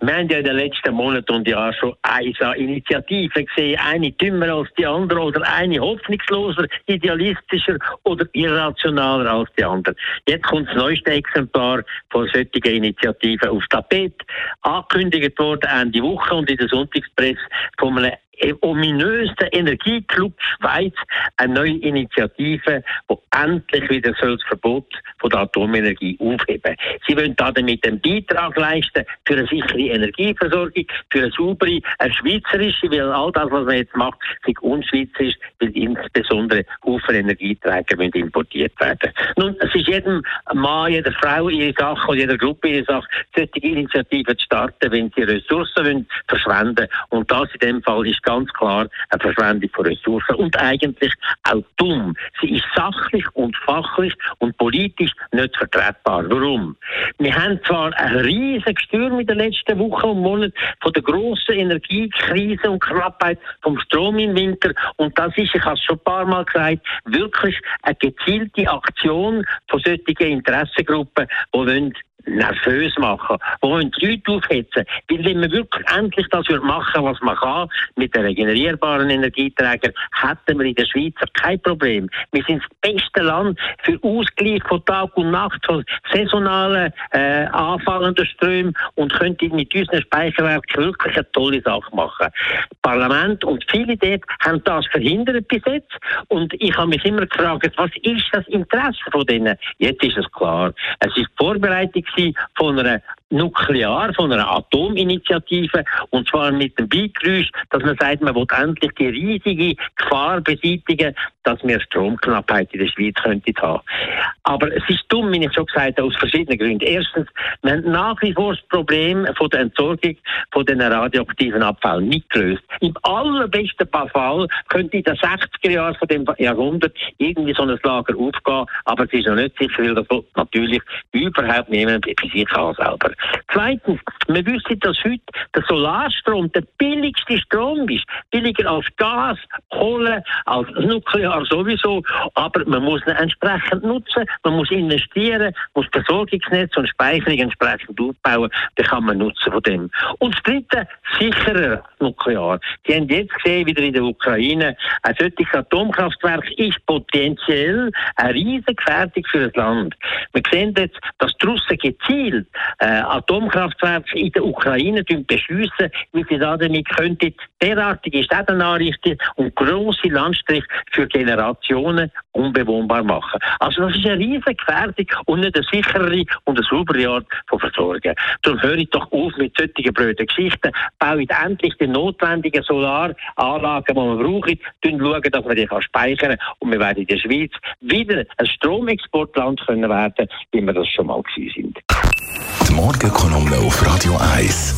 Wir haben ja in den letzten Monaten und Jahren schon eine Initiative gesehen, eine dümmer als die andere oder eine hoffnungsloser, idealistischer oder irrationaler als die andere. Jetzt kommt das neueste Exemplar von solchen Initiativen auf Tapet. Angekündigt worden Ende Woche und in der Sonntagspresse von einem ominösen Energieclub Schweiz eine neue Initiative, die endlich wieder das Verbot von der Atomenergie aufheben. Sie wollen damit einen Beitrag leisten für eine sichere Energieversorgung, für eine saubere, eine schweizerische, weil all das, was man jetzt macht, sich unschweizerisch, weil insbesondere Haufen Energieträger müssen importiert werden. Nun, es ist jedem Mann, jeder Frau ihre Sache und jeder Gruppe ihre Sache, solche Initiativen zu starten, wenn sie Ressourcen wollen, verschwenden. Und das in dem Fall ist ganz klar eine Verschwendung von Ressourcen und eigentlich auch dumm. Sie ist sachlich und fachlich und politisch nicht vertretbar. Warum? Wir haben zwar ein riesiges Stürm in den letzten Wochen und Monaten von der grossen Energiekrise und Knappheit vom Strom im Winter und das ist, ich habe es schon ein paar Mal gesagt, wirklich eine gezielte Aktion von solchen Interessengruppen, die wollen nervös machen, die wollen die Leute aufhetzen. Weil wenn man wirklich endlich das machen was man kann, mit den regenerierbaren Energieträgern, hätten wir in der Schweiz kein Problem. Wir sind das beste Land für Ausgleich von Tag und Nacht, von saisonalen, äh, anfallenden Strömen und könnten mit unseren Speicherwerken wirklich eine tolle Sache machen. Das Parlament und viele dort haben das verhindert bis jetzt und ich habe mich immer gefragt, was ist das Interesse von denen? Jetzt ist es klar. Es ist Vorbereitung von einer Nuklear, von einer Atominitiative, und zwar mit dem Beigeräusch, dass man sagt, man will endlich die riesige Gefahr beseitigen, dass wir Stromknappheit in der Schweiz könnten haben. Aber es ist dumm, wie ich schon gesagt habe, aus verschiedenen Gründen. Erstens, wir haben nach wie vor das Problem von der Entsorgung von den radioaktiven Abfällen nicht gelöst. Im allerbesten Fall könnte in den 60er Jahren von dem Jahrhundert irgendwie so ein Lager aufgehen, aber es ist noch nicht sicher, weil das natürlich überhaupt niemand bei sich an selber. Zweitens, wir wissen, dass heute der Solarstrom der billigste Strom ist. Billiger als Gas, Kohle, als Nuklear sowieso. Aber man muss ihn entsprechend nutzen, man muss investieren, muss Versorgungsnetz und Speicherung entsprechend aufbauen. Dann kann man nutzen von dem. Und das dritte, sicherer Nuklear. Die haben jetzt gesehen, wieder in der Ukraine, ein solches Atomkraftwerk ist potenziell eine riesige Gefährdung für das Land. Wir sehen jetzt, dass die Russen gezielt äh, Atomkraftwerke in der Ukraine beschliessen, wie sie damit könnten derartige Städte anrichten und grosse Landstriche für Generationen unbewohnbar machen. Also das ist eine riesige Gefährdung und nicht eine sichere und eine saubere Art von Versorgung. Darum höre ich doch auf mit solchen blöden Geschichten, bauen endlich die notwendigen Solaranlagen, die wir brauchen, schauen, dass wir die speichern kann und wir werden in der Schweiz wieder ein Stromexportland können werden, wie wir das schon mal gewesen sind. Die Morgenkolumne auf Radio 1.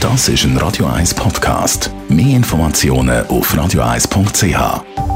Das ist ein Radio 1 Podcast. Mehr Informationen auf radio1.ch.